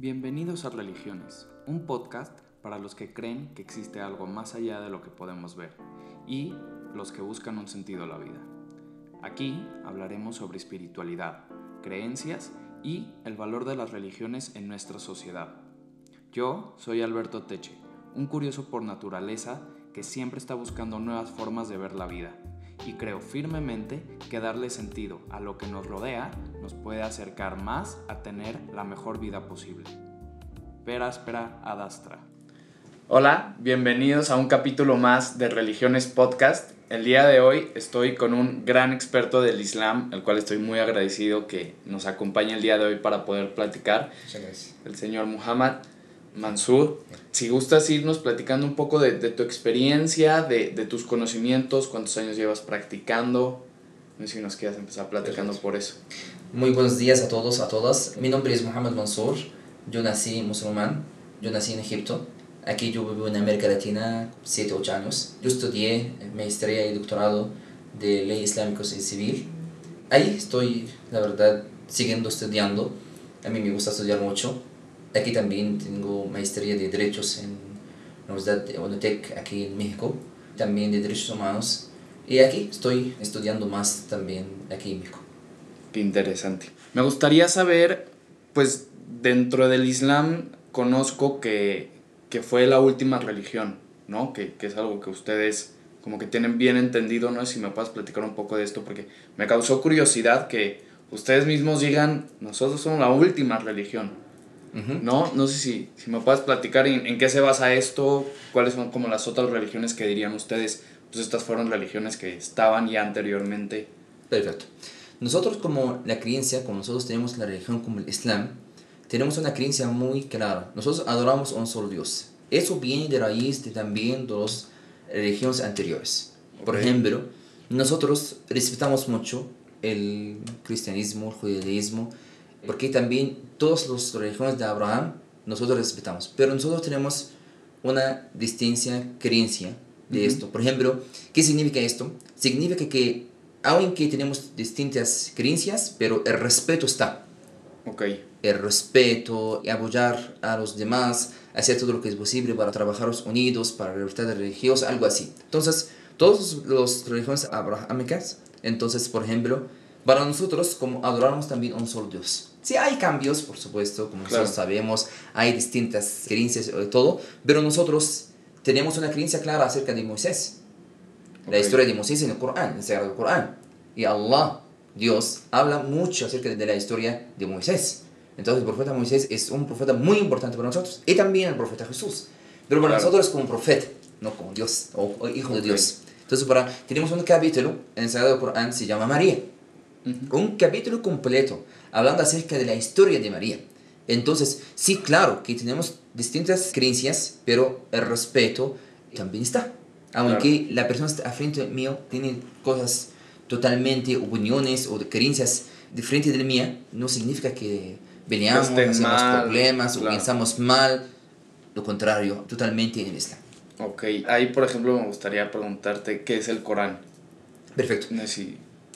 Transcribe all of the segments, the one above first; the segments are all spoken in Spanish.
Bienvenidos a Religiones, un podcast para los que creen que existe algo más allá de lo que podemos ver y los que buscan un sentido a la vida. Aquí hablaremos sobre espiritualidad, creencias y el valor de las religiones en nuestra sociedad. Yo soy Alberto Teche, un curioso por naturaleza que siempre está buscando nuevas formas de ver la vida y creo firmemente que darle sentido a lo que nos rodea nos puede acercar más a tener la mejor vida posible. Pera adastra. Hola, bienvenidos a un capítulo más de Religiones Podcast. El día de hoy estoy con un gran experto del Islam, el cual estoy muy agradecido que nos acompañe el día de hoy para poder platicar. El señor Muhammad Mansur. Si gustas irnos platicando un poco de, tu experiencia, de, tus conocimientos, cuántos años llevas practicando. No sé si nos quieras empezar platicando por eso. Muy buenos días a todos, a todas. Mi nombre es Muhammad Mansur. Yo nací musulmán. Yo nací en Egipto. Aquí yo vivo en América Latina 7, 8 años. Yo estudié maestría y doctorado de ley islámica y civil. Ahí estoy, la verdad, siguiendo estudiando. A mí me gusta estudiar mucho. Aquí también tengo maestría de Derechos en la Universidad de UNITEC aquí en México, también de Derechos Humanos. Y aquí estoy estudiando más también aquí en México. Qué interesante. Me gustaría saber, pues dentro del Islam conozco que, que fue la última religión, ¿no? Que, que, es algo que ustedes como que tienen bien entendido, ¿no? Si me puedes platicar un poco de esto, porque me causó curiosidad que ustedes mismos digan, nosotros somos la última religión. ¿No? No sé si, si me puedes platicar en, en, qué se basa esto, cuáles son como las otras religiones que dirían ustedes, pues estas fueron religiones que estaban ya anteriormente. Perfecto. Nosotros como la creencia, como nosotros tenemos la religión como el Islam, tenemos una creencia muy clara. Nosotros adoramos a un solo Dios. Eso viene de raíz de también de las religiones anteriores. Por ejemplo, nosotros respetamos mucho el cristianismo, el judaísmo, porque también todas las religiones de Abraham nosotros respetamos, pero nosotros tenemos una distinta creencia de esto. Por ejemplo, ¿qué significa esto? Significa que aunque tenemos distintas creencias, pero el respeto está. Okay. El respeto apoyar a los demás, hacer todo lo que es posible para trabajar unidos, para la libertad religiosa, algo así. Entonces, todas las religiones abrahámicas, entonces, por ejemplo, para nosotros, como adoramos también a un solo Dios. Sí, hay cambios, por supuesto, como nosotros sabemos, hay distintas creencias y todo, pero nosotros tenemos una creencia clara acerca de Moisés. La historia de Moisés en el Corán, en el Sagrado Corán. Y Allah, Dios, habla mucho acerca de la historia de Moisés. Entonces, el profeta Moisés es un profeta muy importante para nosotros, y también el profeta Jesús. Pero para nosotros es como profeta, no como Dios o, hijo de Dios. Entonces, para, tenemos un capítulo en el Sagrado Corán, se llama María un capítulo completo hablando acerca de la historia de María. Entonces, sí, claro que tenemos distintas creencias, pero el respeto también está. Aunque la persona está frente mío tiene cosas totalmente, opiniones o creencias diferentes de la mía, no significa que veníamos, hacemos problemas o pensamos mal. Lo contrario, totalmente en Islam. Ok, ahí por ejemplo me gustaría preguntarte qué es el Corán. Perfecto.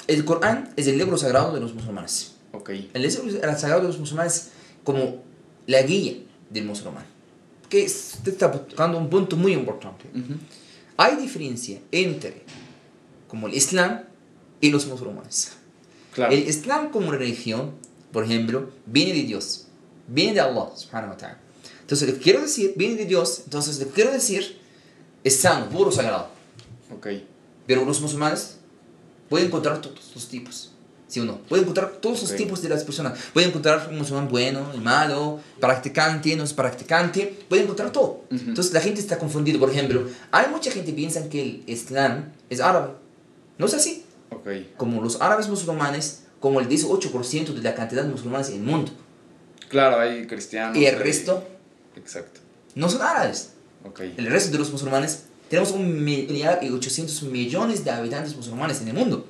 El Corán es el libro sagrado de los musulmanes. Okay. El libro sagrado de los musulmanes como la guía del musulmán. Que está tocando un punto muy importante. Hay diferencia entre como el Islam y los musulmanes. Claro. El Islam como religión, por ejemplo, viene de Dios. Viene de Allah, subhanahu wa ta'ala. Entonces, lo que quiero decir, viene de Dios. Entonces, lo que quiero decir es sano, puro, sagrado. Okay. Pero los musulmanes puede encontrar todos los tipos. ¿Sí o no? Puede encontrar todos los tipos de las personas. Puede encontrar un musulmán bueno y malo, practicante, no es practicante. Puede encontrar todo. Entonces la gente está confundida. Por ejemplo, hay mucha gente que piensa que el Islam es árabe. No es así. Okay. Como los árabes musulmanes, como el 18% de la cantidad de musulmanes en el mundo. Claro, hay cristianos. Y el resto. Exacto. No son árabes. Okay. El resto de los musulmanes tenemos un millón y 800 millones de habitantes musulmanes en el mundo.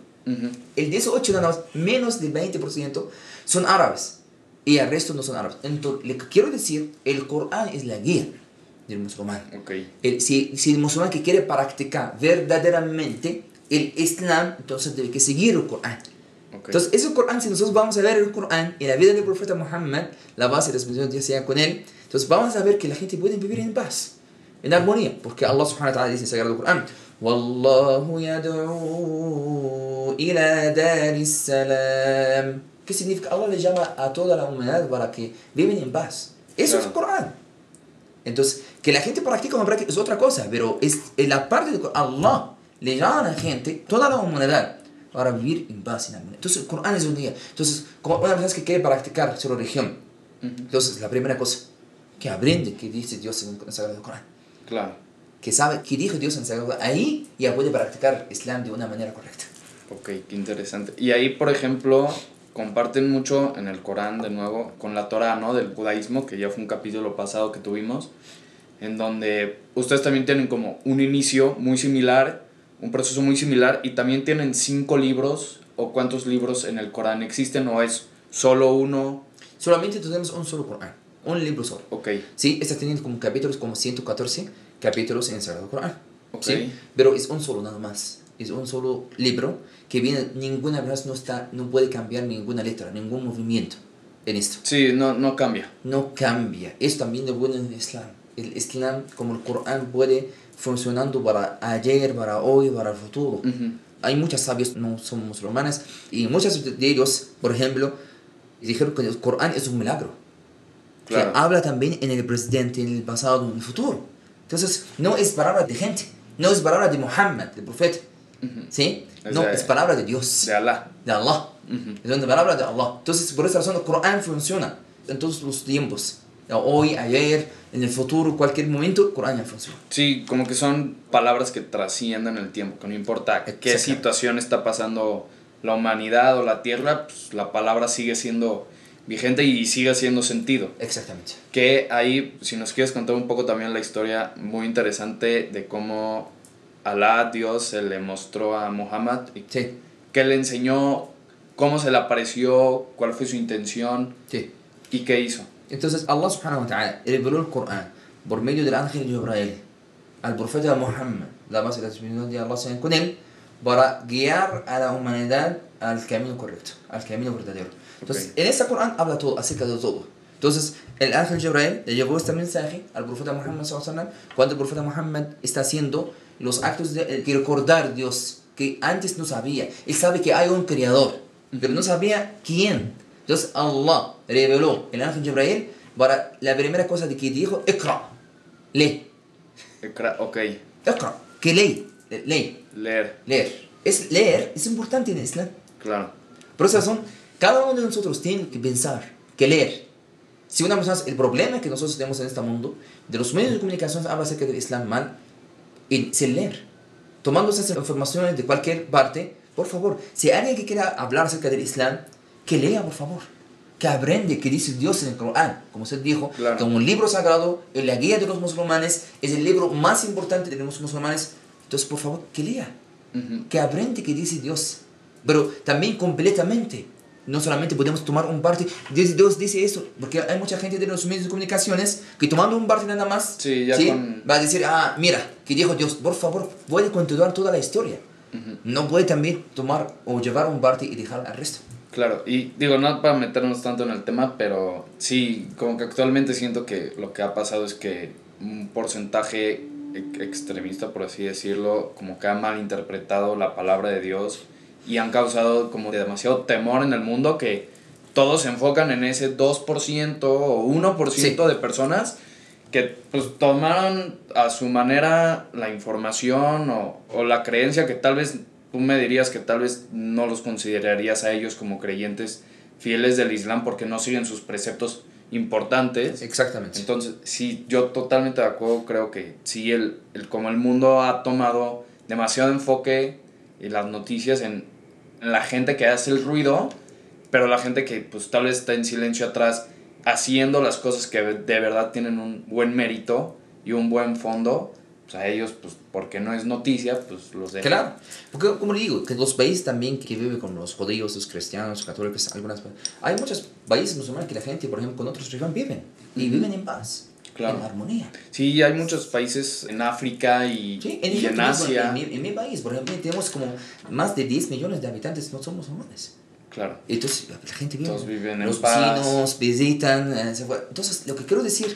El 18 nada más, menos del 20% son árabes y el resto no son árabes. Entonces, lo que quiero decir, el Corán es la guía del musulmán. Okay. El, si, si el musulmán que quiere practicar verdaderamente el Islam, entonces debe que seguir el Corán. Ok. Entonces, ese Corán, si nosotros vamos a ver el Corán y la vida del profeta Muhammad, la base de las bendiciones de Dios sea con él, entonces vamos a ver que la gente puede vivir en paz, en armonía, porque Allah subhanahu wa ta'ala dice en el Sagrado Corán, Wallahu yad'u ila daris salam. ¿Qué significa? Allah le llama a toda la humanidad para que viven en paz. Eso es el. Corán. Entonces, que la gente practique o no es otra cosa, pero es en la parte de Allah le llama a la gente, toda la humanidad, para vivir en paz y en armonía. Entonces, el Corán es un día. Entonces, como una persona que quiere practicar su religión, entonces la primera cosa, que aprende que dice Dios en el Sagrado Corán, Claro. que sabe qué dijo Dios en Sagrado ahí ya puede practicar Islam de una manera correcta. Ok, qué interesante. Y ahí, por ejemplo, comparten mucho en el Corán, de nuevo, con la Torah, ¿no? Del judaísmo, que ya fue un capítulo pasado que tuvimos, en donde ustedes también tienen como un inicio muy similar, un proceso muy similar, y también tienen cinco libros, o cuántos libros en el Corán existen, o es solo uno. Solamente tenemos un solo Corán, un libro solo. Ok, Sí, está teniendo como capítulos, como 114 capítulos en el Sagrado Corán. ok. ¿sí? Pero es un solo nada más. Es un solo libro que viene, ninguna vez no, está, no puede cambiar ninguna letra, ningún movimiento en esto. Sí, no, no cambia. No cambia. Es también de bueno en el Islam. El Islam, como el Corán, puede funcionando para ayer, para hoy, para el futuro. Hay muchos sabios, no son musulmanes, y muchos de ellos, por ejemplo, dijeron que el Corán es un milagro. Claro. Que habla también en el presente, en el pasado, en el futuro. Entonces, no es palabra de gente, no es palabra de Muhammad, del profeta. ¿sí? Es No, de- es palabra de Dios, De Alá. de Allah. Ujú. Es una palabra de Allah. Entonces, por esa razón, el Corán funciona en todos los tiempos. Hoy, ayer, en el futuro, cualquier momento, el Corán ya funciona. Sí, como que son palabras que trascienden el tiempo, que no importa qué situación está pasando la humanidad o la tierra, pues la palabra sigue siendo vigente y sigue haciendo sentido. Exactamente. Que ahí, si nos quieres contar un poco también la historia muy interesante de cómo Alá, Dios, se le mostró a Muhammad y Sí, qué le enseñó, cómo se le apareció, cuál fue su intención sí. y qué hizo. Entonces Allah subhanahu wa ta'ala reveló el Corán por medio del ángel Jibrail al profeta Muhammad, la base de bendiciones de Allah con él, para guiar a la humanidad al camino correcto, al camino verdadero. Entonces, Ok. en ese Corán habla todo, acerca de todo. Entonces, el ángel Jibrail le llevó este mensaje al profeta Muhammad wasallam, cuando el profeta Muhammad está haciendo los actos de de recordar a Dios que antes no sabía. Él sabe que hay un creador, pero no sabía quién. Entonces Allah reveló el ángel Jibrail para la primera cosa de que dijo, Ikra, lee, Ekra- Ok, Ikra, que lee, lee, leer, leer. Es, leer es importante en el Islam. claro. Por esa razón, cada uno de nosotros tiene que pensar, que leer. Si una persona, el problema que nosotros tenemos en este mundo, de los medios de comunicación habla acerca del Islam mal, y sin leer. Tomando esas informaciones de cualquier parte, por favor, si alguien que quiera hablar acerca del Islam, que lea, por favor. Que aprende que dice Dios en el Corán. Como usted dijo, Claro. que un libro sagrado, en la guía de los musulmanes, es el libro más importante de los musulmanes. Entonces, por favor, que lea que aprende que dice Dios, pero también completamente. No solamente podemos tomar un parte, Dios, Dios dice eso, porque hay mucha gente de los medios de comunicaciones que tomando un parte nada más, Sí, ya con- va a decir, ah, mira, que dijo Dios, por favor, puede continuar toda la historia. No puede también tomar o llevar un parte y dejar al resto. Claro, y digo, no para meternos tanto en el tema, pero sí, como que actualmente siento que lo que ha pasado es que un porcentaje extremista, por así decirlo, como que ha malinterpretado la palabra de Dios y han causado como demasiado temor en el mundo que todos se enfocan en ese 2% o 1% de personas que pues tomaron a su manera la información o, o la creencia que tal vez tú me dirías que tal vez no los considerarías a ellos como creyentes fieles del Islam porque no siguen sus preceptos importantes. Exactamente. Entonces, sí, yo totalmente de acuerdo, creo que sí, el, el, como el mundo ha tomado demasiado enfoque y las noticias en la gente que hace el ruido, pero la gente que pues tal vez está en silencio atrás haciendo las cosas que de verdad tienen un buen mérito y un buen fondo, pues a ellos, pues porque no es noticia, pues los dejan. Claro, porque como le digo, que los países también que viven con los judíos, los cristianos, los católicos, algunas hay muchos países musulmanes que la gente, por ejemplo, con otros religiones viven y Ujú. viven en paz, Claro. en armonía. Sí, hay muchos países en África y, Sí, en, y en Asia. En, mi, en mi país, por ejemplo, tenemos como más de 10 millones de habitantes, no somos musulmanes. Claro. Entonces la gente viene. Todos viven en los paz. vecinos visitan. eh. Entonces lo que quiero decir,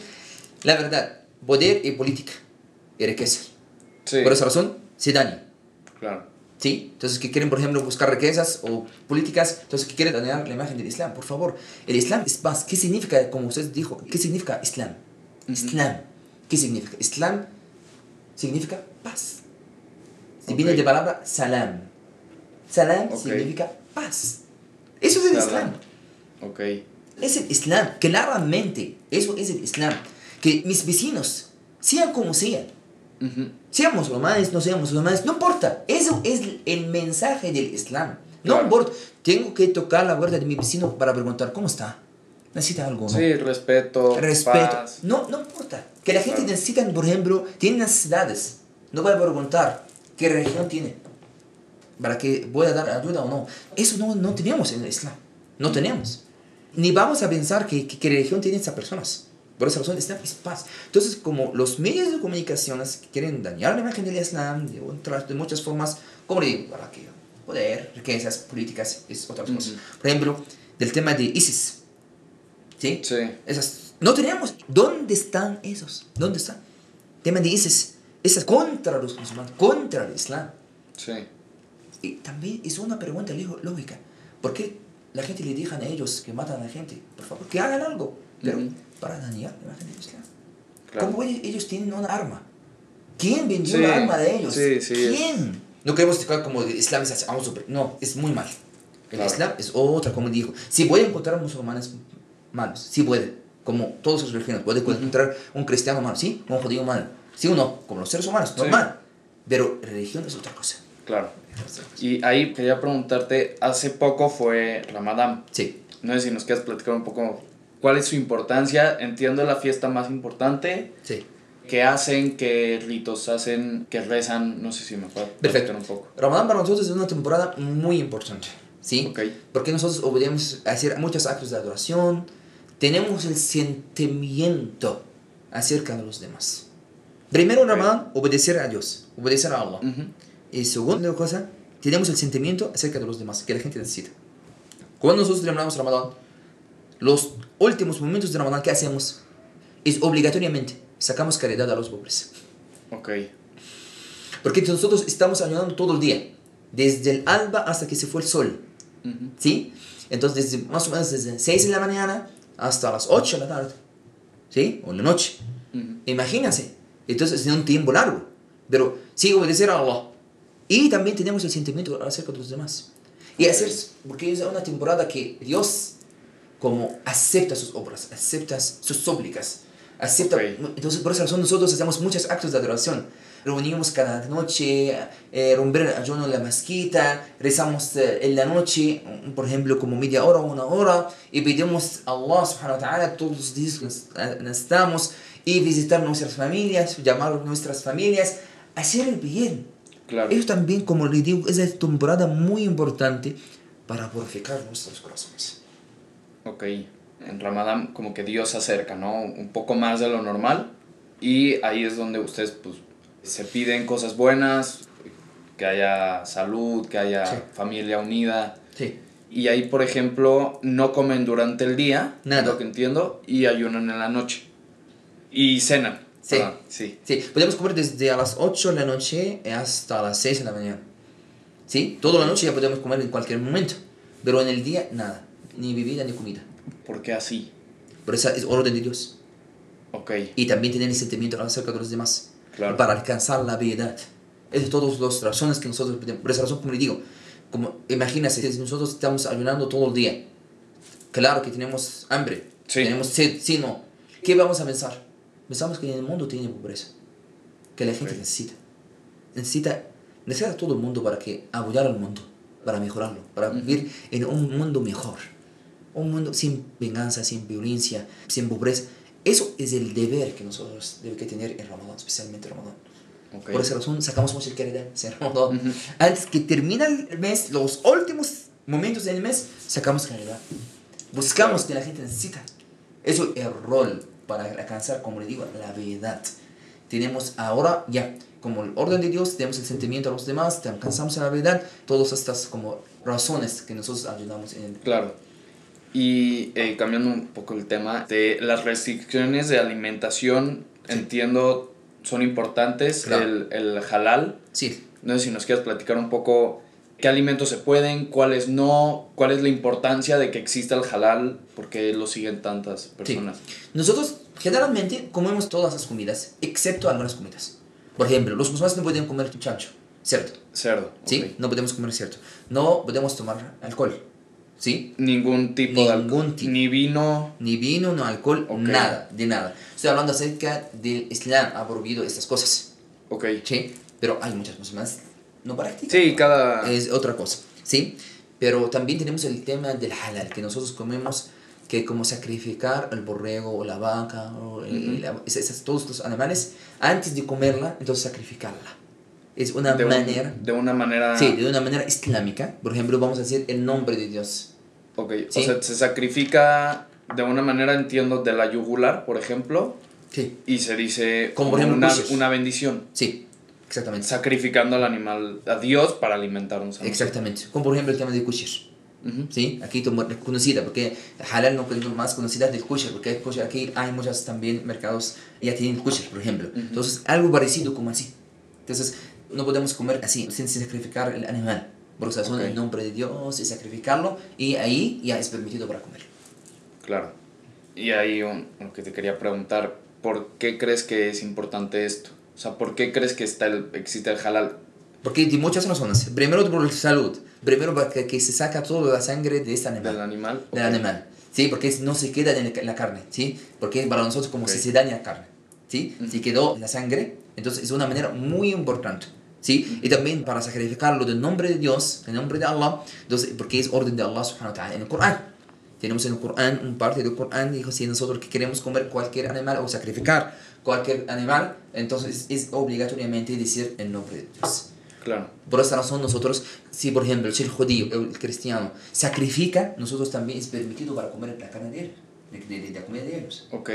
la verdad, poder y política y riqueza. Sí. Por esa razón se dañan. Claro. ¿Sí? Entonces, que quieren, por ejemplo, buscar riquezas o políticas, entonces, que quieren dañar la imagen del Islam, por favor. El Islam es paz. ¿Qué significa, como usted dijo, qué significa Islam? Islam. ¿Qué significa? Islam significa paz. Se viene Ok. de palabra salam. Salam Ok. significa paz. Eso es el Salam. Islam. Ok. Es el Islam, claramente. Eso es el Islam. Que mis vecinos, sean como sean, Ujú. Seamos musulmanes, no seamos musulmanes, no importa. Eso es el mensaje del Islam. No Claro. importa. Tengo que tocar la puerta de mi vecino para preguntar cómo está. ¿Necesita algo? no? Sí, respeto. Respeto. paz. No, no importa. Que la gente Claro. necesita, por ejemplo, tiene necesidades. No voy a preguntar qué religión tiene. Para que pueda dar ayuda o no. Eso no, no tenemos en el Islam. No tenemos. Ni vamos a pensar que, que, qué religión tienen esas personas. Por esa razón, el Islam es paz. Entonces, como los medios de comunicaciones que quieren dañar la imagen del Islam de, otras, de muchas formas, como le digo, para que poder, riquezas, políticas, es otras cosas. Ujú. Por ejemplo, del tema de ISIS. ¿Sí? Sí. Esas, no tenemos. ¿Dónde están esos? ¿Dónde están? Tema de ISIS. Esas contra los musulmanes, contra el Islam. Sí. Y también es una pregunta lógica. ¿Por qué la gente le dejan a ellos que matan a la gente? Por favor, que hagan algo. Pero Ujú. para dañar la imagen del Islam. Claro. ¿Cómo ellos, ellos tienen una arma? ¿Quién vendió Sí, la arma de ellos? sí, sí, ¿Quién? No queremos tocar como el Islam es así, vamos a No, es muy mal. El Claro. Islam es otra, como dijo. Si puede encontrar musulmanes malos, sí puede. Como todas sus religiones. Puede encontrar un cristiano malo, sí, un judío malo. Sí o no, como los seres humanos, Sí. normal. Pero religión es otra cosa. Claro. Y ahí quería preguntarte, hace poco fue Ramadán. Sí. No sé si nos quieres platicar un poco cuál es su importancia. Entiendo la fiesta más importante. Sí. ¿Qué hacen? ¿Qué ritos hacen? ¿Qué rezan? No sé si me puedes Perfecto. platicar un poco. Ramadán para nosotros es una temporada muy importante. ¿Sí? Ok. Porque nosotros obedecemos a hacer muchos actos de adoración, tenemos el sentimiento acerca de los demás. Primero. Ramadán, obedecer a Dios, obedecer a Allah. Ujú. Y segunda cosa, tenemos el sentimiento acerca de los demás, que la gente necesita. Cuando nosotros terminamos Ramadán, los últimos momentos de Ramadán, ¿qué hacemos? Es obligatoriamente sacamos caridad a los pobres. Ok. Porque nosotros estamos ayudando todo el día, desde el alba hasta que se fue el sol. Ujú. ¿Sí? Entonces, desde, más o menos desde 6 de la mañana hasta las 8 de la tarde. ¿Sí? O en la noche. Imagínense. Entonces, es un tiempo largo. Pero sí obedecer a Allah. Y también tenemos el sentimiento acerca de los demás. Y hacer, porque es una temporada que Dios como acepta sus obras, acepta sus súplicas, acepta... Ok. Entonces, por esa razón nosotros hacemos muchos actos de adoración. Reunimos cada noche, eh, romper el ayuno en la mezquita, rezamos eh, en la noche, mm, por ejemplo, como media hora o una hora, y pedimos a Allah subhanahu wa ta'ala todos los días que nos- eh, necesitamos, y visitar nuestras familias, llamar a nuestras familias, hacer el bien. Claro. Eso también, como le digo, es una temporada muy importante para purificar nuestros corazones. Ok. En Ramadán como que Dios se acerca, ¿no? Un poco más de lo normal. Y ahí es donde ustedes pues se piden cosas buenas, que haya salud, que haya Sí. familia unida. Sí. Y ahí, por ejemplo, no comen durante el día, Nada. lo que entiendo, y ayunan en la noche. Y cenan. Sí. perdón, sí. Sí, podemos comer desde a las 8 de la noche hasta las 6 de la mañana. ¿Sí? Toda la noche ya podemos comer en cualquier momento. Pero en el día, nada. Ni bebida ni comida. ¿Por qué así? Por eso es orden de Dios. Ok, Y también tener el sentimiento acerca de los demás. Claro. Para alcanzar la piedad. Es de todas las razones que nosotros pedimos. Por esa razón, como le digo, como imagínense, si nosotros estamos ayunando todo el día. Claro que tenemos hambre. Sí. Tenemos sed, sí, no. ¿Qué vamos a pensar? Pensamos que en el mundo tiene pobreza. Que la gente necesita. Necesita, necesita a todo el mundo para que apoyar al mundo. Para mejorarlo. Para vivir en un mundo mejor. Un mundo sin venganza, sin violencia, sin pobreza. Eso es el deber que nosotros debemos que tener en Ramadán, especialmente en Ramadán. ok. Por esa razón sacamos mucha caridad en Ramadán. Antes que termine el mes, los últimos momentos del mes, sacamos caridad. Buscamos que la gente necesita. Eso es el rol para alcanzar, como le digo, la verdad. tenemos ahora ya, como el orden de Dios, tenemos el sentimiento a los demás, te alcanzamos la verdad, todas estas como razones que nosotros ayudamos en el... Claro. Y eh, cambiando un poco el tema, de las restricciones de alimentación, entiendo, son importantes, Claro. el, el halal. Sí, No sé si nos quieres platicar un poco qué alimentos se pueden, cuáles no, cuál es la importancia de que exista el halal, porque lo siguen tantas personas. nosotros generalmente comemos todas las comidas, excepto algunas comidas. Por ejemplo, los musulmanes no pueden comer chancho, ¿cierto? Cerdo. ¿Sí? ok. No podemos comer cierto. No podemos tomar alcohol, ¿sí? Ningún tipo de Ningún alcohol. tipo. Ni vino. Ni vino, no alcohol, Ok. nada, de nada. Estoy hablando acerca del Islam, ha prohibido estas cosas, Ok. ¿sí? Pero hay muchas musulmanes no practican. Sí, cada. Es otra cosa, ¿sí? Pero también tenemos el tema del halal, que nosotros comemos que como sacrificar el borrego o la vaca o el- la- esas- esas- todos los animales antes de comerla, entonces sacrificarla. Es una de, un- manera, de una manera. sí, de una manera islámica. Por ejemplo, vamos a decir el nombre de Dios. Ok. Sí. O sea, se sacrifica de una manera, entiendo, de la yugular, por ejemplo, Sí, y se dice Como por ejemplo una, una bendición. sí, exactamente. Sacrificando al animal a Dios para alimentar un santo. Exactamente. Como por ejemplo el tema del kosher. Ujú. ¿sí? Aquí conocida, porque halal no es más conocida del kosher, porque aquí hay muchos también mercados ya tienen kosher, por ejemplo. Entonces, algo parecido como así. Entonces, no podemos comer así, sin sacrificar el animal. Porque son Ok. en nombre de Dios y sacrificarlo, y ahí ya es permitido para comer. Claro. Y ahí un- lo que te quería preguntar, ¿por qué crees que es importante esto? O sea, ¿por qué crees que está el, existe el halal? Porque de muchas razones. Primero por la salud. Primero porque que se saca toda la sangre de este animal. ¿Del animal? del animal, ¿sí? Porque no se queda en la carne, ¿sí? Porque para nosotros como si se daña la carne, ¿sí? Si quedó la sangre, entonces es una manera muy importante, ¿sí? Y también para sacrificarlo del nombre de Dios, en nombre de Allah, entonces, porque es orden de Allah subhanahu wa ta'ala en el Corán. Tenemos en el Corán, un parte del Corán dijo, si nosotros que queremos comer cualquier animal o sacrificar cualquier animal, entonces es obligatoriamente decir el nombre de Dios. Claro. Por esa razón nosotros, si por ejemplo el judío el cristiano sacrifica, nosotros también es permitido para comer la carne de él, de, de- de la comida de ellos. Ok.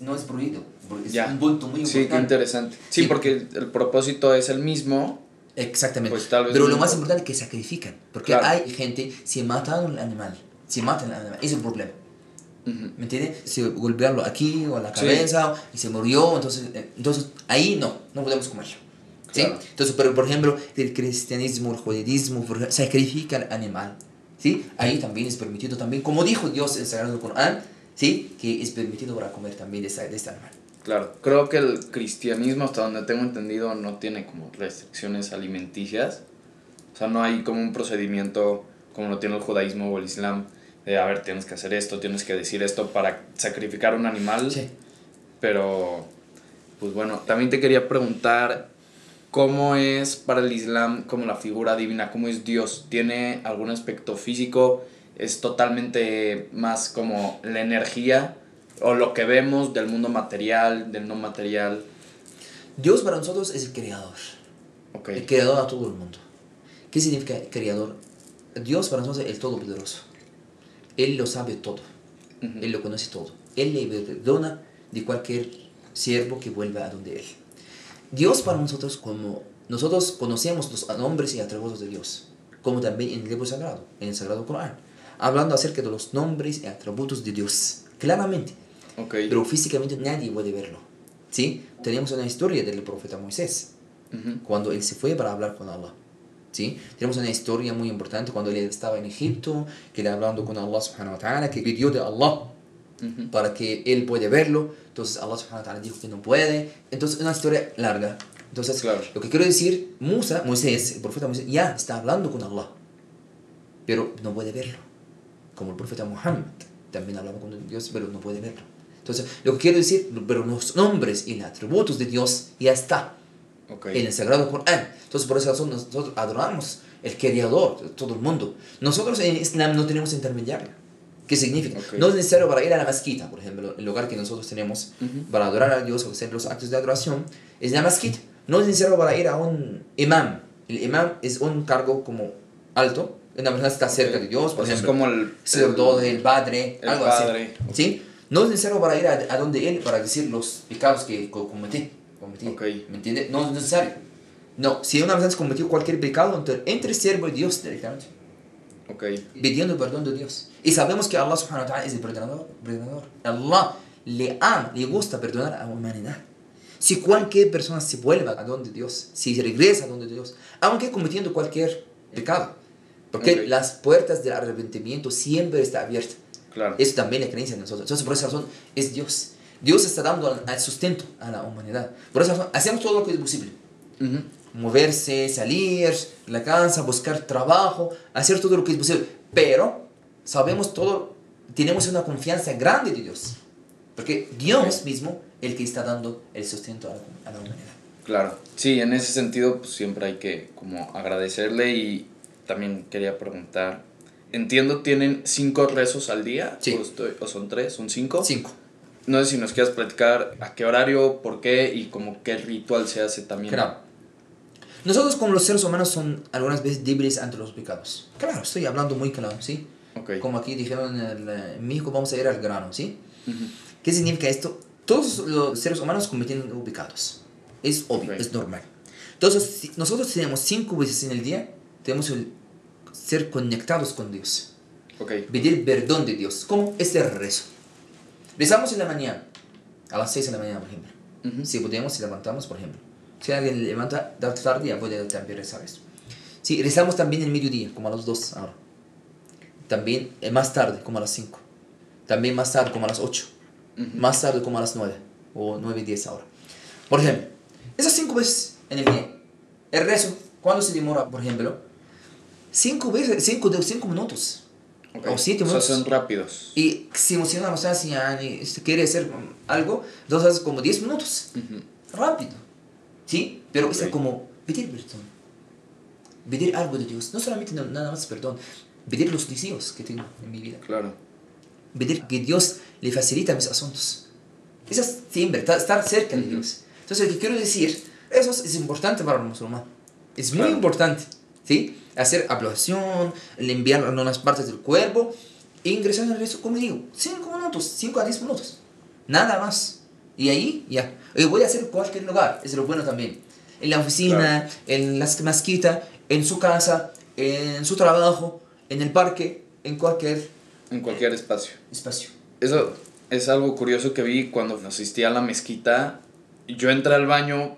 No es prohibido, porque es Ya. un punto muy Sí, qué importante. interesante. Sí, Sí. porque el propósito es el mismo. Exactamente. Pues tal vez Pero lo más importante es que sacrifican, porque Claro. hay gente, si matan al animal, si matan al animal, es el problema. ¿Me entiendes? Si golpearlo aquí o en la Sí. cabeza y se murió, entonces, eh, entonces ahí no, no podemos comerlo. ¿Sí? Claro. Entonces, pero por ejemplo, el cristianismo, el judaísmo, sacrifica al animal. ¿Sí? Ahí también es permitido también, como dijo Dios en el Sagrado Corán, ¿sí? Que es permitido para comer también de, esta- de este animal. Claro. Creo que el cristianismo, hasta donde tengo entendido, no tiene como restricciones alimenticias. O sea, no hay como un procedimiento como lo tiene el judaísmo o el islam. De, a ver, tienes que hacer esto, tienes que decir esto para sacrificar un animal. Sí. Pero, pues bueno, también te quería preguntar cómo es para el Islam como la figura divina, cómo es Dios. ¿Tiene algún aspecto físico? ¿Es totalmente más como la energía o lo que vemos del mundo material, del no material? Dios para nosotros es el creador. El creador a todo el mundo. ¿Qué significa creador? Dios para nosotros es el todopoderoso. Él lo sabe todo. Él lo conoce todo. Él le perdona de cualquier siervo que vuelva a donde Él. Dios para nosotros, como nosotros conocemos los nombres y atributos de Dios, como también en el libro sagrado, en el sagrado Corán, hablando acerca de los nombres y atributos de Dios, claramente, ok, pero físicamente nadie puede verlo. ¿Sí? Tenemos una historia del profeta Moisés, Ujú. cuando él se fue para hablar con Allah. ¿Sí? Tenemos una historia muy importante cuando él estaba en Egipto, que él hablando con Allah subhanahu wa ta'ala, que pidió de Allah Ujú. para que él puede verlo. Entonces Allah subhanahu wa ta'ala dijo que no puede. Entonces una historia larga. Entonces Claro. lo que quiero decir, Musa, Moisés, el profeta Moisés, ya está hablando con Allah, pero no puede verlo. Como el profeta Muhammad también hablaba con Dios, pero no puede verlo. Entonces lo que quiero decir, pero los nombres y los atributos de Dios ya está ok, en el Sagrado Corán. Entonces, por esa razón, nosotros adoramos el creador todo el mundo. Nosotros en Islam no tenemos intermediario. ¿Qué significa? Ok. No es necesario para ir a la mezquita, por ejemplo, el lugar que nosotros tenemos Ujú. para adorar a Dios o hacer los actos de adoración, es la mezquita. No es necesario para ir a un imam. El imam es un cargo como alto, una persona está cerca de Dios, por O sea, es ejemplo, como el... sacerdote, el padre, el algo padre, así. ¿Sí? No es necesario para ir a, a donde él para decir los pecados que co- cometí, como cometido. Ok. ¿Me entiendes? No es necesario. No, si una persona ha cometido cualquier pecado, entonces entre siervo de Dios directamente, Ok. pidiendo perdón de Dios. Y sabemos que Allah subhanahu wa ta'ala es el perdonador, perdonador. Allah le ama, le gusta perdonar a la humanidad. Si cualquier persona se vuelva a donde Dios, si regresa a donde Dios, aunque cometiendo cualquier pecado, porque las puertas del arrepentimiento siempre están abiertas. Claro. Eso también es creencia en nosotros. Entonces, por esa razón, es Dios. Dios está dando al sustento a la humanidad. Por esa razón, hacemos todo lo que es posible. Ujú. Moverse, salir, la casa, buscar trabajo, hacer todo lo que es posible. Pero sabemos todo, tenemos una confianza grande de Dios. Porque Dios Ok. mismo el que está dando el sustento a la, a la humanidad. Claro. Sí, en ese sentido, pues siempre hay que como agradecerle y también quería preguntar. Entiendo, ¿tienen cinco rezos al día? Sí. ¿O, estoy- o son tres? ¿Son cinco? Cinco. No sé si nos quieras platicar a qué horario, por qué y como qué ritual se hace también. Claro. Nosotros como los seres humanos son algunas veces débiles ante los pecados. Claro, estoy hablando muy claro, ¿sí? Ok. Como aquí dijeron en, el, eh, en México, vamos a ir al grano, ¿sí? Ujú. ¿Qué significa esto? Todos los seres humanos cometen pecados. Es obvio, Ok. es normal. Entonces, si nosotros tenemos cinco veces en el día, tenemos el ser conectados con Dios. Ok. Pedir perdón de Dios. ¿Cómo? Este rezo. Rezamos en la mañana, a las 6 de la mañana, por ejemplo. Ujú. Si podemos, si levantamos, por ejemplo. Si alguien levanta de tarde, puede también rezar eso. Sí, rezamos también en mediodía, como a las 2 ahora. También eh, más tarde, como a las 5. También más tarde, como a las 8. Ujú. Más tarde, como a las 9. O 9 y 10 ahora. Por ejemplo, esas 5 veces en el día. El rezo, ¿cuándo se demora, por ejemplo? 5 veces, 5 de 5 minutos. Ok. O siete O sea, minutos. son rápidos. Y si emociona, o sea, si quiere hacer algo, entonces haces como 10 minutos. Ujú. Rápido. ¿Sí? Pero es Ok. como pedir perdón. Pedir algo de Dios. No solamente no- nada más perdón. Pedir los deseos que tengo en mi vida. Claro. Pedir que Dios le facilita mis asuntos. Eso es siempre, ta- estar cerca de Ujú. Dios. Entonces, lo que quiero decir, eso es, es importante para el musulmán. Es muy Claro. importante. ¿Sí? Hacer ablución, limpiar algunas partes del cuerpo, e ingresar en el rezo, como digo, 5 minutos, 5 a 10 minutos. Nada más. Y ahí, ya. Y voy a hacer en cualquier lugar, es lo bueno también. En la oficina, en la mezquita, en su casa, en su trabajo, en el parque, en cualquier En cualquier espacio. espacio. Eso es algo curioso que vi cuando asistí a la mezquita. Yo entré al baño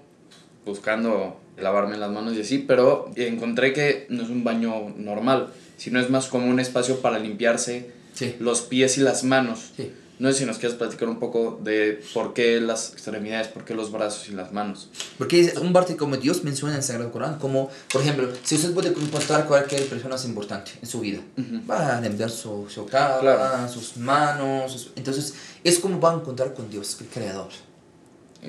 buscando lavarme las manos y así, pero encontré que no es un baño normal, sino es más como un espacio para limpiarse Sí. los pies y las manos. Sí. No sé si nos quieres platicar un poco de por qué las extremidades, por qué los brazos y las manos. Porque es un parte como Dios menciona en el Sagrado Corán, como, por ejemplo, si usted puede encontrar cualquier persona importante en su vida, Ujú. va a limpiar su, su cara, Claro. sus manos, sus- entonces es como va a encontrar con Dios, el Creador.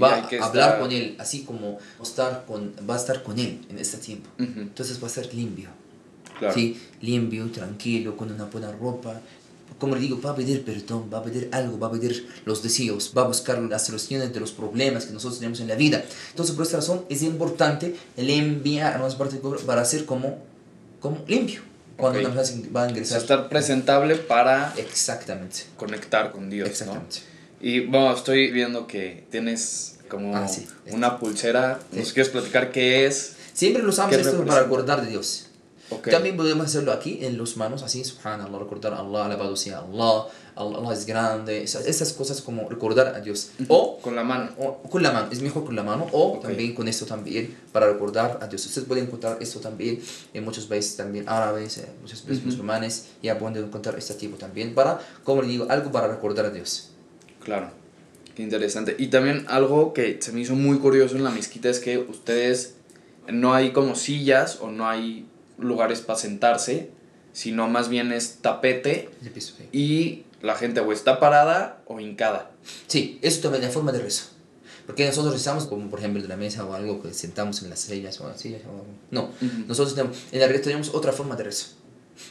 Va a hablar estar- con Él, así como estar con, va a estar con Él en este tiempo. Ujú, Entonces va a ser limpio, Claro. ¿sí? limpio, tranquilo, con una buena ropa. Como le digo, va a pedir perdón, va a pedir algo, va a pedir los deseos, va a buscar las soluciones de los problemas que nosotros tenemos en la vida. Entonces, por esta razón, es importante limpiar a nuestra parte para ser como, como limpio. Cuando Ok. una va a O sea, ingresar. estar presentable para Exactamente. conectar con Dios, ¿no? Y bueno, estoy viendo que tienes como Ah, sí. una pulsera. Sí. ¿Nos quieres platicar qué es? Siempre lo usamos ¿Qué esto para acordar de Dios. Ok. También podemos hacerlo aquí en las manos, así, subhanallah, recordar a Allah, alabado sea Allah, Allah, es grande, esas, esas cosas como recordar a Dios. O, con la mano. o con la mano, es mejor con la mano, o Ok. también con esto también, para recordar a Dios. Ustedes pueden encontrar esto también en muchos países también árabes, muchos países Ujú. musulmanes, ya pueden encontrar este tipo también, para, como le digo, algo para recordar a Dios. Claro. Qué interesante. Y también algo que se me hizo muy curioso en la mezquita es que ustedes no hay como sillas o no hay lugares para sentarse, sino más bien es tapete piso, sí. y la gente o está parada o hincada. Sí, eso también es forma de rezo. Porque nosotros rezamos como por ejemplo de la mesa o algo que sentamos en las sillas o en las sillas o No, nosotros tenemos, en la realidad tenemos otra forma de rezo.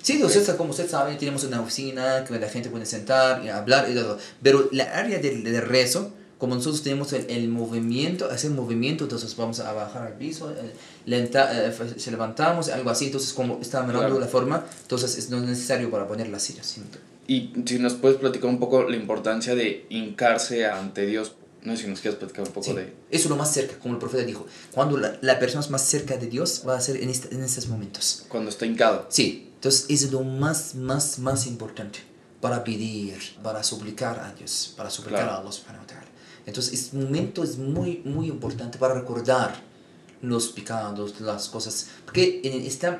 Sí, usted, como usted sabe, tenemos una oficina que la gente puede sentar y hablar y todo. Pero la área del de rezo, como nosotros tenemos el, el movimiento, hacer movimiento, entonces vamos a bajar al piso, eh, lenta, eh, se levantamos, algo así. Entonces, como está mirando Claro. la forma, entonces es no es necesario para poner las sillas. sino- Y si nos puedes platicar un poco la importancia de hincarse ante Dios. No sé si nos quieres platicar un poco de... Eso es lo más cerca, como el profeta dijo. Cuando la, la, persona es más cerca de Dios, va a ser en, este, en estos momentos. Cuando está hincado. Sí, entonces es lo más, más, más importante para pedir, para suplicar a Dios, para suplicar a Allah subhanahu wa ta'ala. Entonces, este momento es muy, muy importante para recordar los pecados, las cosas. Porque en el Islam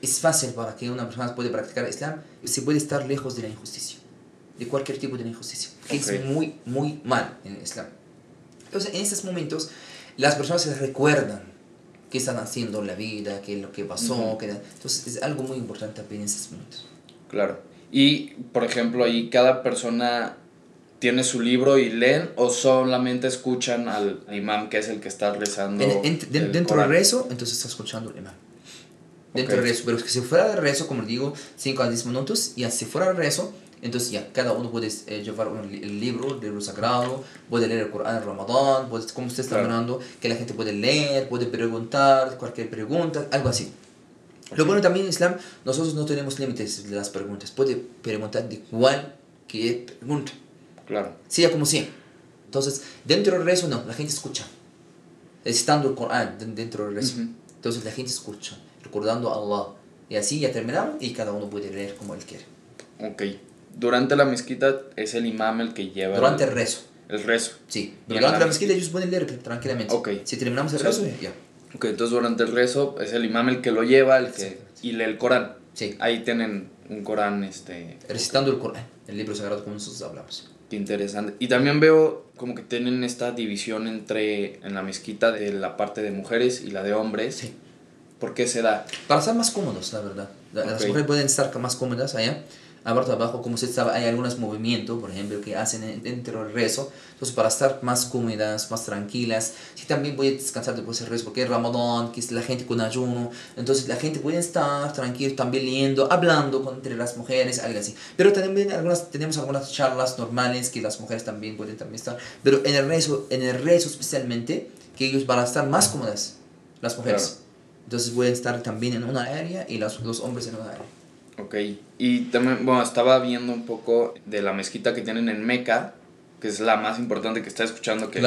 es fácil para que una persona pueda practicar el Islam, se puede estar lejos de la injusticia, de cualquier tipo de injusticia. Es muy, muy mal en el Islam. Entonces, en estos momentos, las personas se recuerdan qué están haciendo en la vida, qué es lo que pasó. entonces, es algo muy importante también en estos momentos. Claro. Y, por ejemplo, ahí cada persona tiene su libro y leen o solamente escuchan al imam que es el que está rezando. dentro del rezo, entonces está escuchando al imam. Dentro del rezo, pero si fuera de rezo, como digo, 5 a 10 minutos, y si fuera de rezo, entonces ya cada uno puede eh, llevar un, el libro, el libro sagrado, puede leer el Corán en Ramadán, puede, como usted está hablando, que la gente puede leer, puede preguntar cualquier pregunta, algo así. Lo bueno también en Islam, nosotros no tenemos límites de las preguntas, puede preguntar de cualquier pregunta. Claro. Sea como sea. Entonces, dentro del rezo, no, la gente escucha. Estando el Corán dentro del rezo. Entonces, la gente escucha, recordando a Allah. Y así ya terminamos y cada uno puede leer como él quiere. Ok. Durante la mezquita es el imam el que lleva. Durante el, rezo. El rezo. Sí. Durante la, mezquita ellos pueden leer tranquilamente. Ok. Si terminamos el rezo, ya. Ok, entonces durante el rezo es el imam el que lo lleva el que, y lee el Corán. Sí. Ahí tienen un Corán. Este, Recitando el Corán, el libro sagrado como nosotros hablamos. Qué interesante. Y también veo como que tienen esta división entre en la mezquita de la parte de mujeres y la de hombres. Sí. ¿Por qué se da? Para estar más cómodos, la verdad. Las mujeres pueden estar más cómodas allá abajo, abajo, como usted sabe, hay algunos movimientos, por ejemplo, que hacen dentro del rezo. Entonces, para estar más cómodas, más tranquilas, sí, también voy a descansar después del rezo, porque es Ramadán, que es la gente con ayuno. Entonces, la gente puede estar tranquilo, también leyendo, hablando entre las mujeres, algo así. Pero también algunas, tenemos algunas charlas normales que las mujeres también pueden también estar. Pero en el rezo, en el rezo especialmente, que ellos van a estar más cómodas, las mujeres. Entonces, voy a estar también en una área y los, los hombres en otra área. Ok. Y también, bueno, estaba viendo un poco de la mezquita que tienen en Meca, que es la más importante que está escuchando, que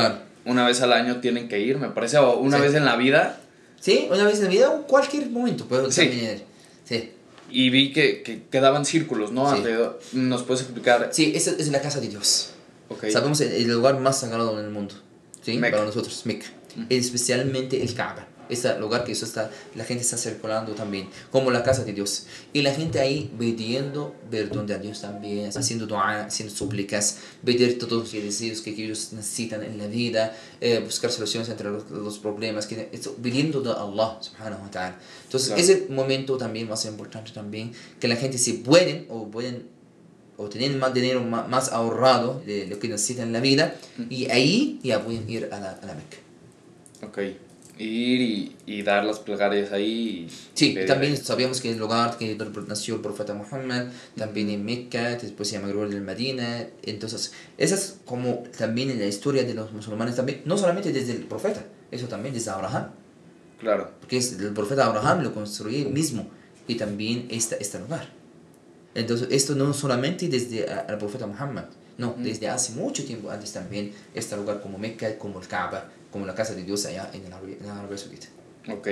una vez al año tienen que ir, me parece, o una vez en la vida. Sí, una vez en la vida o cualquier momento puede sí. Sí. Y vi que, que quedaban círculos, ¿no? Alrededor. ¿Nos puedes explicar? Sí, esa es la casa de Dios. Okay. Sabemos el, lugar más sagrado en el mundo, ¿sí? Para nosotros, Meca. Especialmente el Kaaba ese lugar que eso está, la gente está circulando también, como la casa de Dios. Y la gente ahí pidiendo perdón de Dios también, haciendo dua, haciendo súplicas, pedir todos los deseos que ellos necesitan en la vida, eh, buscar soluciones entre los, problemas, que, pidiendo de Allah subhanahu wa ta'ala. Entonces, ese momento también ser importante también, que la gente si pueden o pueden o tener más dinero más, ahorrado de lo que necesitan en la vida, y ahí ya pueden ir a la, a la Meca. Ok ir y, y, dar las plegarias ahí. sí, también sabíamos que el lugar que nació el profeta Muhammad, también en Mecca, después se llama del Medina. Entonces, esa es como también en la historia de los musulmanes, también, no solamente desde el profeta, eso también desde Abraham. Claro. Porque es, el profeta Abraham lo construyó mismo y también este, este lugar. Entonces, esto no solamente desde el profeta Muhammad, no, desde hace mucho tiempo antes también, este lugar como Mecca, como el Kaaba, como la casa de Dios allá en la Arabia Saudita. Ok,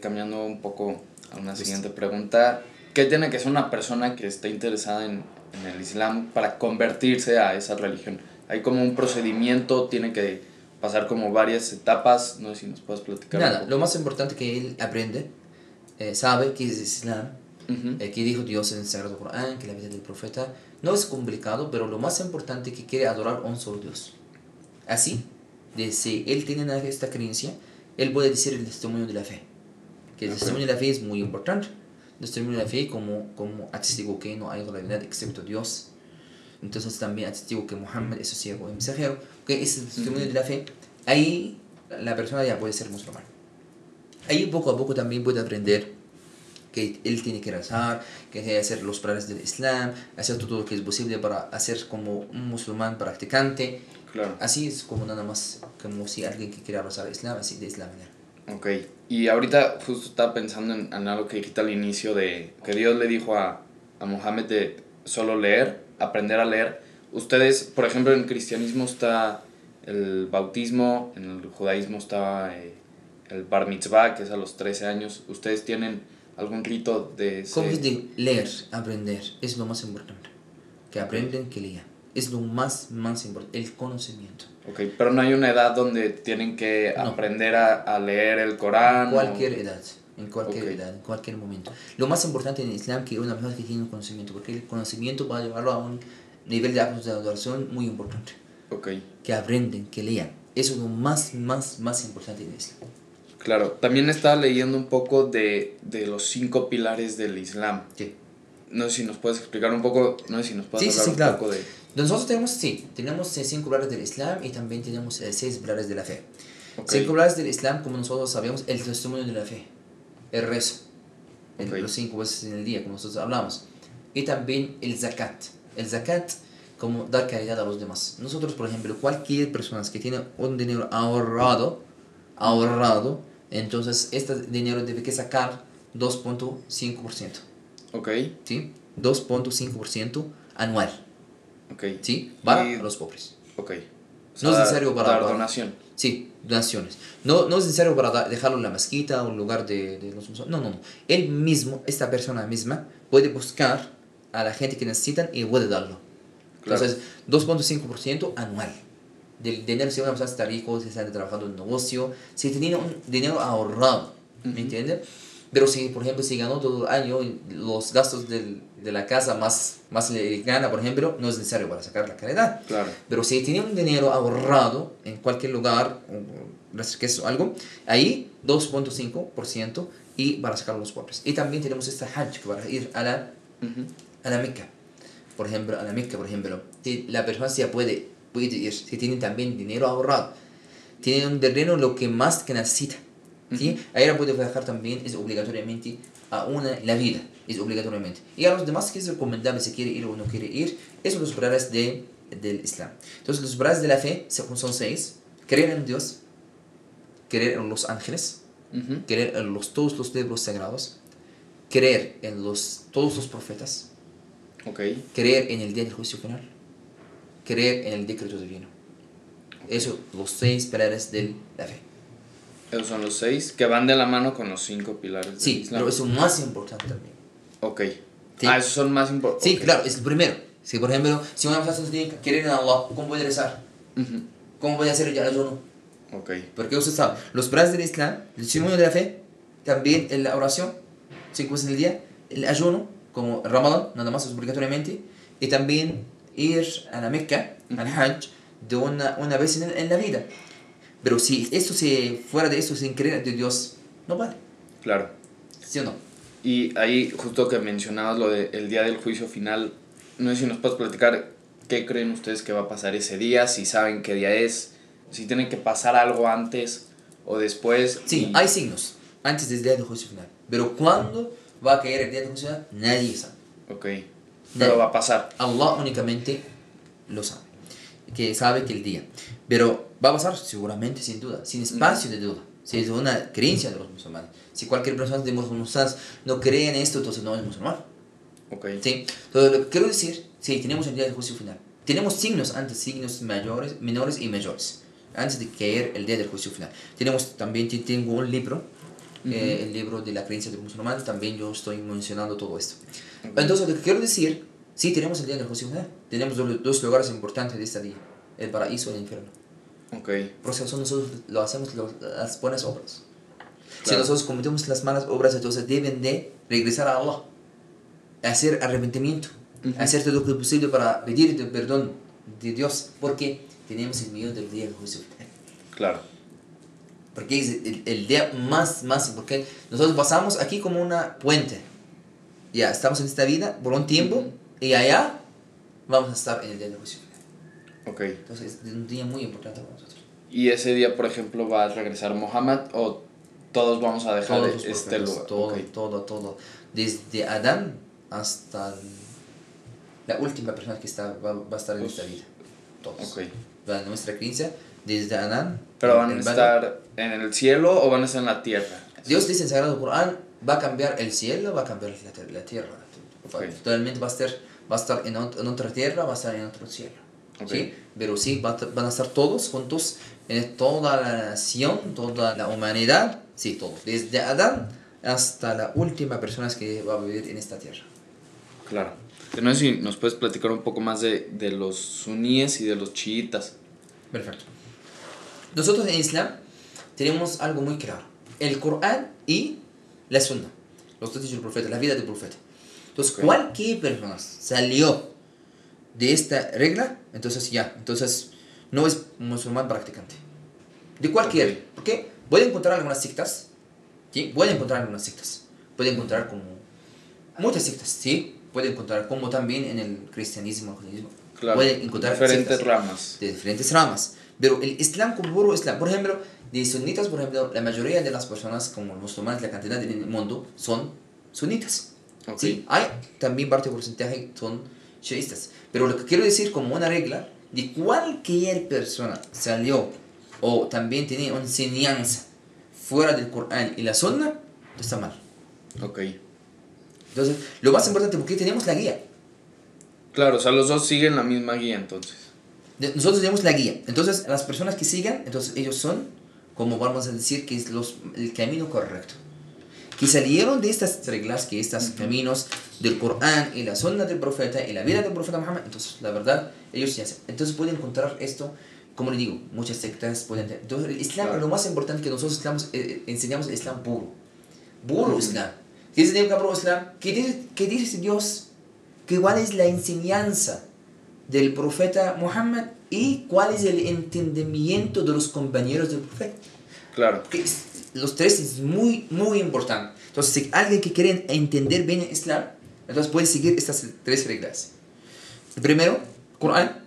cambiando un poco a una siguiente pregunta, ¿qué tiene que ser una persona que esté interesada en, en el Islam para convertirse a esa religión? ¿Hay como un procedimiento? ¿Tiene que pasar como varias etapas? No sé si nos puedes platicar. Nada, lo más importante que él aprende, eh, sabe que es Islam, eh, que dijo Dios en el Sagrado Corán, que la vida del profeta no es complicado, pero lo más importante es que quiere adorar a un solo Dios. Así, de si él tiene esta creencia, él puede decir el testimonio de la fe. Que el testimonio de la fe es muy importante. El testimonio de la fe como, como atestigo que no hay realidad excepto Dios. Entonces también atestigo que Muhammad es su siervo y mensajero. Que es el testimonio de la fe. Ahí la persona ya puede ser musulmán. Ahí poco a poco también puede aprender que él tiene que rezar, que tiene que hacer los planes del Islam, hacer todo lo que es posible para hacer como un musulmán practicante Así es como nada más, como si alguien que quiera abrazar el Islam, así de Islam. Ok, y ahorita justo estaba pensando en, algo que dijiste al inicio de que Dios le dijo a, a Mohammed de solo leer, aprender a leer. Ustedes, por ejemplo, en cristianismo está el bautismo, en el judaísmo está eh, el bar mitzvah, que es a los 13 años. ¿Ustedes tienen algún rito de... Ese... ¿Cómo es de leer, aprender? Es lo más importante. Que aprenden, que lean. Es lo más, más importante, el conocimiento. Ok, pero no hay una edad donde tienen que aprender a, a, leer el Corán. Cualquier edad, en cualquier edad, en cualquier momento. Lo más importante en el Islam es que una persona que tiene un conocimiento, porque el conocimiento va a llevarlo a un nivel de adoración muy importante. Ok. Que aprenden, que lean. Eso es lo más, más, más importante en el Islam. Claro, también estaba leyendo un poco de, de los cinco pilares del Islam. Sí. No sé si nos puedes explicar un poco, no sé si nos puedes hablar un poco de... Nosotros tenemos, sí, tenemos eh, cinco pilares del Islam y también tenemos eh, seis pilares de la fe. Cinco pilares del Islam, como nosotros sabemos, el testimonio de la fe, el rezo, los cinco veces en el día, como nosotros hablamos. Y también el zakat. El zakat, como dar caridad a los demás. Nosotros, por ejemplo, cualquier persona que tiene un dinero ahorrado, ahorrado, entonces este dinero debe que sacar 2.5%. Ok. ¿Sí? 2.5% anual. Ok. ¿Sí? Para los pobres. Ok. no es necesario para... Dar donación. Sí, donaciones. No, no es necesario para dejarlo en la mezquita o en lugar de, de los No, no, no. Él mismo, esta persona misma, puede buscar a la gente que necesitan y puede darlo. Entonces, 2.5% anual del dinero si una persona está rico, si está trabajando en un negocio, si tiene un dinero ahorrado, ¿me entiendes? Pero si, por ejemplo, si ganó todo el año los gastos del, de la casa más, más le gana, por ejemplo, no es necesario para sacar la caridad. Claro. Pero si tiene un dinero ahorrado en cualquier lugar, que es algo, ahí 2.5% y para sacar los pobres. Y también tenemos esta hajj que para ir a la, a la Meca. Por ejemplo, a la Meca, por ejemplo, si la persona ya puede puede ir, si tienen también dinero ahorrado, tienen un terreno lo que más que necesita. ¿Sí? Ahí la puede viajar también, es obligatoriamente a una la vida, es obligatoriamente. Y a los demás que es recomendable si quiere ir o no quiere ir, esos son los pilares de, del Islam. Entonces los pilares de la fe son seis, creer en Dios, creer en los ángeles, creer en los, todos los libros sagrados, creer en los, todos los profetas, okay. creer en el día del juicio final, creer en el decreto divino. Eso, los seis pilares de la fe. Esos son los seis que van de la mano con los cinco pilares Sí, Islam. pero eso es más importante también. Ok. Ah, esos son más importantes. Sí, claro, es el primero. Si, por ejemplo, si una persona quiere ir a Allah, ¿cómo puede rezar? ¿Cómo puede hacer el ayuno? Ok. Porque usted sabe, los pilares del Islam, el testimonio de la fe, también la oración, cinco veces en el día, el ayuno, como Ramadán, nada más obligatoriamente, y también ir a la Meca, al Hajj, de una, una vez en, en, la vida. Pero si esto se fuera de eso sin creer de Dios, no vale. Claro. ¿Sí o no? Y ahí, justo que mencionabas lo del día del juicio final, no sé si nos puedes platicar qué creen ustedes que va a pasar ese día, si saben qué día es, si tienen que pasar algo antes o después. Sí, hay signos antes del día del juicio final. Pero cuándo va a caer el día del juicio final, nadie sabe. Ok. Pero va a pasar. Allah únicamente lo sabe. Que sabe que el día. Pero va a pasar seguramente, sin duda, sin espacio de duda. Si es una creencia de los musulmanes. Si cualquier persona de los musulmanes no cree en esto, entonces no es musulmán. Okay. ¿Sí? Entonces, lo que quiero decir, sí, tenemos el día del juicio final. Tenemos signos antes, signos mayores, menores y mayores. Antes de caer el día del juicio final. Tenemos, también tengo un libro, eh, el libro de la creencia de los musulmanes. También yo estoy mencionando todo esto. Entonces, lo que quiero decir, sí, tenemos el día del juicio final. Tenemos dos lugares importantes de este día: el paraíso y el infierno. Ok. Por eso nosotros lo hacemos las buenas obras. Si nosotros cometemos las malas obras, entonces deben de regresar a Allah, hacer arrepentimiento, hacer todo lo posible para pedir perdón de Dios, porque tenemos el miedo del día del juicio. Claro. Porque es el, el, día más, más, porque nosotros pasamos aquí como una puente. Ya, estamos en esta vida por un tiempo y allá vamos a estar en el día del juicio. Ok. Entonces es un día muy importante para nosotros. ¿Y ese día, por ejemplo, va a regresar Mohammed o todos vamos a dejar Todos este lugar? Todo, Okay. todo, todo. Desde Adán hasta la última persona que está, va, va a estar en esta vida. Todos. Ok. Va nuestra creencia, desde Adán. ¿Pero van a estar en el cielo o van a estar en la tierra? Dios dice en Sagrado Corán, va a cambiar el cielo, va a cambiar la, la tierra. Ok. Totalmente va a estar, va a estar en, en otra tierra, va a estar en otro cielo. ¿Sí? Pero sí, va a- van a estar todos juntos, en toda la nación, toda la humanidad, sí, todos, desde Adán hasta la última persona que va a vivir en esta tierra. Claro. No sé si nos puedes platicar un poco más de, de los suníes y de los chiitas. Perfecto. Nosotros en Islam tenemos algo muy claro. El Corán y la Sunna. Los textos del profeta, la vida del profeta. Entonces, Ok. cualquier persona salió de esta regla, entonces ya, entonces no es musulmán practicante. De cualquier. Ok. Porque puede encontrar algunas sectas, ¿sí? Puede encontrar algunas sectas. Puede encontrar como muchas sectas, ¿sí? Puede encontrar como también en el cristianismo, el judaísmo. Claro. Puede encontrar diferentes sectas ramas. de diferentes ramas. Pero el Islam como puro Islam, por ejemplo, de sunitas, por ejemplo, la mayoría de las personas como musulmanes, la cantidad en el mundo, son sunitas. ¿sí? Hay también parte porcentaje son chiistas. Pero lo que quiero decir como una regla, de cualquier persona salió o también tenía una enseñanza fuera del Corán y la Sunna, está mal. Ok. Entonces, lo más importante, porque tenemos la guía. Claro, o sea, los dos siguen la misma guía entonces. Nosotros tenemos la guía. Entonces, las personas que sigan, entonces ellos son, como vamos a decir, que es los, el camino correcto. Que salieron de estas reglas, que estos caminos del Corán y la sunna del profeta y la vida del profeta Muhammad, entonces, la verdad, ellos ya saben. Entonces, pueden encontrar esto, como le digo, muchas sectas pueden... Entonces, el Islam, Claro. lo más importante que nosotros estamos, eh, eh, enseñamos el Islam puro. Puro Islam. ¿Qué dice el puro Islam? ¿Qué dice, qué dice Dios? ¿Que ¿Cuál es la enseñanza? del profeta Muhammad y cuál es el entendimiento de los compañeros del profeta. Claro. Que es- los tres es muy, muy importante. Entonces, si alguien que quiere entender bien el Islam, entonces puede seguir estas tres reglas. El primero, Corán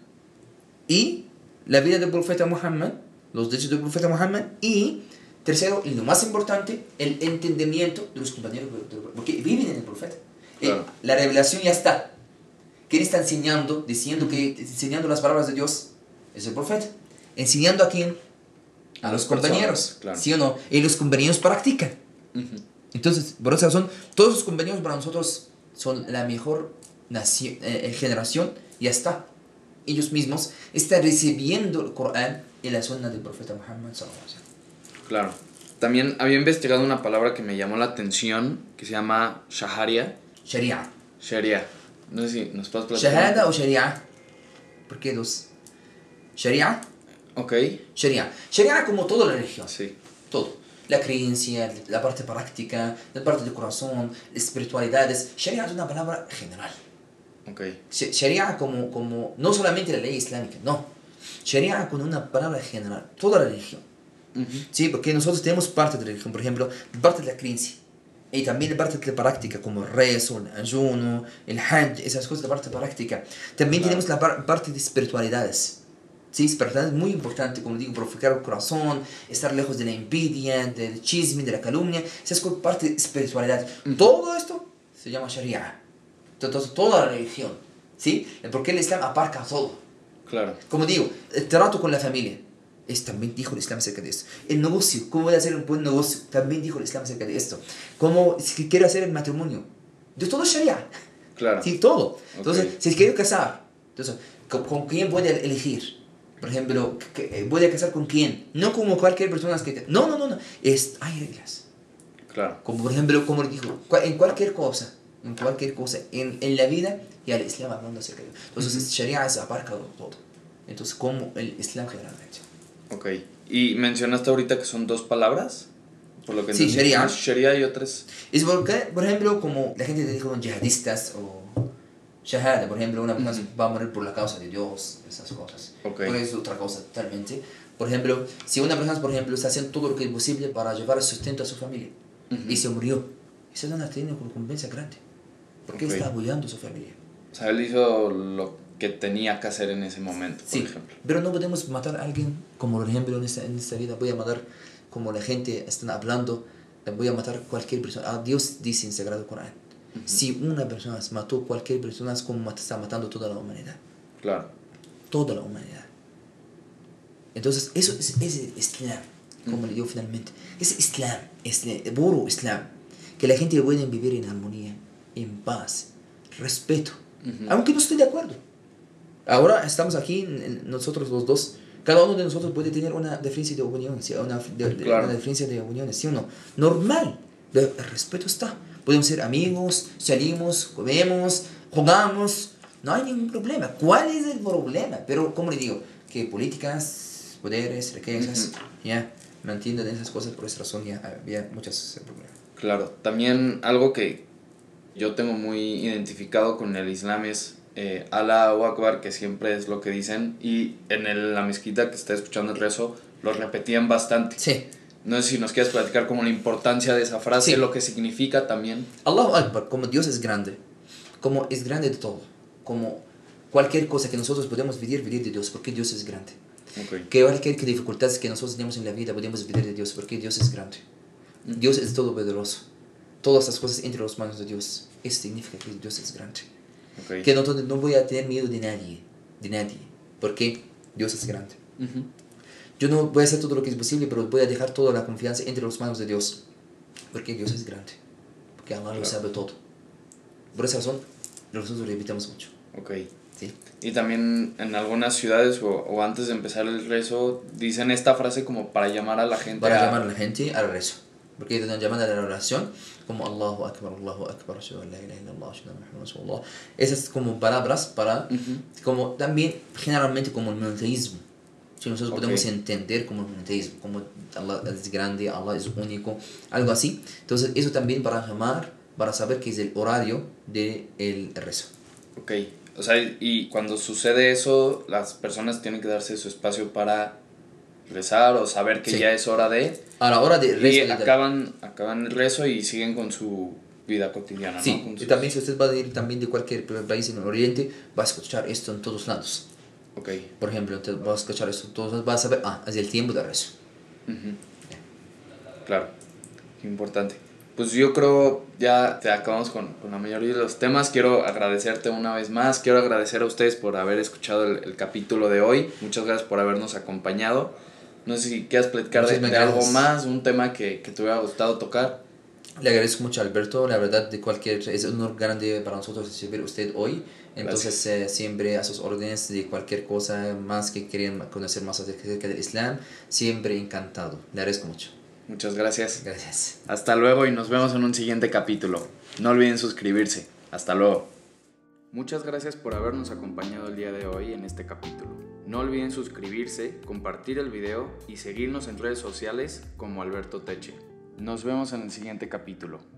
y la vida del profeta Muhammad, los derechos del profeta Muhammad y tercero, y lo más importante, el entendimiento de los compañeros porque viven en el profeta. Eh, Claro. La revelación ya está. ¿Quién está enseñando? Diciendo que enseñando las palabras de Dios es el profeta. ¿Enseñando a quién? A los personas, compañeros. claro. ¿Sí o no? Y los compañeros practican. Entonces, por esa razón, todos los compañeros para nosotros son la mejor naci- eh, generación. Ya está. Ellos mismos están recibiendo el Corán y la sunna del profeta Muhammad. sallallahu alaihi wasallam. Claro. También había investigado una palabra que me llamó la atención, que se llama shaharia. Sharia. Sharia. No sé si nos puedes platicar. Shahada o Sharia. ¿Por qué dos? Sharia. Ok. Sharia. Sharia como toda la religión. Sí. todo. La creencia, la parte práctica, la parte del corazón, espiritualidades. Sharia es una palabra general. Ok. Sh- Sharia como, como no solamente la ley islámica, no. Sharia con una palabra general, toda la religión. Ujú. Sí, porque nosotros tenemos parte de la religión, por ejemplo, parte de la creencia. Y también la parte de la práctica, como el rezo, el ayuno, el hajj, esas cosas, la parte práctica. También Claro. tenemos la par- parte de espiritualidades. Sí, espiritualidad es muy importante, como digo, purificar el corazón, estar lejos de la envidia, del chisme, de la calumnia. Esa es parte de espiritualidad. Todo esto se llama Sharia. Entonces, toda la religión. ¿Sí? Porque el Islam aparca todo. Claro. Como digo, el trato con la familia. Es, también dijo el Islam acerca de esto. El negocio, cómo voy a hacer un buen negocio. También dijo el Islam acerca de esto. Cómo si quiero hacer el matrimonio. De todo es Sharia. Claro. Sí, todo. Entonces, Ok. si quiero casar, entonces, ¿con, con quién voy a elegir? Por ejemplo, que- que- ¿voy a casar con quién? No como cualquier persona que... te- No, no, no, no. Es, hay reglas. Claro. Como por ejemplo, como dijo, en cualquier cosa, en cualquier cosa, en, en la vida, y el Islam hablando acerca de Entonces, Ujú. Sharia se abarca todo. Entonces, como el Islam generalmente. Ok. Y mencionaste ahorita que son dos palabras. Por lo que Sí, sharia. Es Sharia y otras. Es porque, por ejemplo, como la gente te dijo yihadistas o shahada, por ejemplo, una persona va a morir por la causa de Dios, esas cosas. Ok. Porque es otra cosa totalmente. Por ejemplo, si una persona, por ejemplo, está haciendo todo lo que es posible para llevar sustento a su familia Ujú. y se murió, esa persona tiene una recompensa grande. Porque Ok. está apoyando a su familia. O sea, él hizo lo que tenía que hacer en ese momento, por Sí, ejemplo. pero no podemos matar a alguien, como por ejemplo en esta, en esta vida voy a matar, como la gente está hablando, voy a matar cualquier persona. Ah, Dios dice en Sagrado Corán, si una persona mató cualquier persona es como está matando toda la humanidad, Claro. toda la humanidad. Entonces eso es, es el Islam, como le digo finalmente, es Islam, es el puro Islam, que la gente puede vivir en armonía, en paz, respeto, aunque no esté de acuerdo. Ahora estamos aquí, nosotros los dos, cada uno de nosotros puede tener una diferencia de opiniones, una, una diferencia de opiniones, ¿sí o no? Normal, el respeto está. Podemos ser amigos, salimos, comemos, jugamos, no hay ningún problema. ¿Cuál es el problema? Pero, como le digo, que políticas, poderes, riquezas, ya, mantienen esas cosas, por esa razón ya había muchos problemas. Claro, también algo que yo tengo muy identificado con el Islam es eh, Allah o Akbar, que siempre es lo que dicen, y en la mezquita que está escuchando el rezo, lo repetían bastante. Sí. No sé si nos quieres platicar como la importancia de esa frase, lo que significa también. Allahu Akbar, como Dios es grande, como es grande de todo, como cualquier cosa que nosotros podemos vivir, vivir de Dios, porque Dios es grande. Que cualquier dificultad que nosotros tenemos en la vida podemos vivir de Dios, porque Dios es grande. Dios es todopoderoso. Todas las cosas entre las manos de Dios. Eso significa que Dios es grande. Que no, no voy a tener miedo de nadie. De nadie. Porque Dios es grande. Yo no voy a hacer todo lo que es posible, pero voy a dejar toda la confianza entre las manos de Dios. Porque Dios es grande. Porque Allah lo sabe todo. Por esa razón, nosotros repitamos mucho. Ok. ¿Sí? Y también en algunas ciudades o, o, antes de empezar el rezo dicen esta frase como para llamar a la gente. Para llamar a la gente al rezo. Porque es una llamada de la oración como Allahu Akbar, Allahu Akbar, la ilaha Esas como palabras para, como también generalmente como el monoteísmo. Si nosotros podemos entender como el monoteísmo, como Allah es grande, Allah es único, algo así. Entonces eso también para llamar, para saber que es el horario del el rezo. Ok, o sea, y cuando sucede eso, las personas tienen que darse su espacio para rezar o saber que ya es hora de... A la hora de rezo. Y acaban, acaban el rezo y siguen con su vida cotidiana, sí. Y también si usted va a ir también de cualquier país en el Oriente, va a escuchar esto en todos lados. Ok. Por ejemplo, usted va a escuchar esto en todos lados, va a saber, ah, es el tiempo de rezo. Claro, importante. Pues yo creo ya te acabamos con, con, la mayoría de los temas. Quiero agradecerte una vez más. Quiero agradecer a ustedes por haber escuchado el, el capítulo de hoy. Muchas gracias por habernos acompañado. No sé si quieras platicar de, algo más, un tema que, que te hubiera gustado tocar. Le agradezco mucho a Alberto, la verdad de cualquier, es un honor grande para nosotros recibir usted hoy. Entonces eh, siempre a sus órdenes de cualquier cosa más que quieran conocer más acerca del Islam, siempre encantado. Le agradezco mucho. Muchas gracias. Gracias. Hasta luego y nos vemos en un siguiente capítulo. No olviden suscribirse. Hasta luego. Muchas gracias por habernos acompañado el día de hoy en este capítulo. No olviden suscribirse, compartir el video y seguirnos en redes sociales como Alberto Teche. Nos vemos en el siguiente capítulo.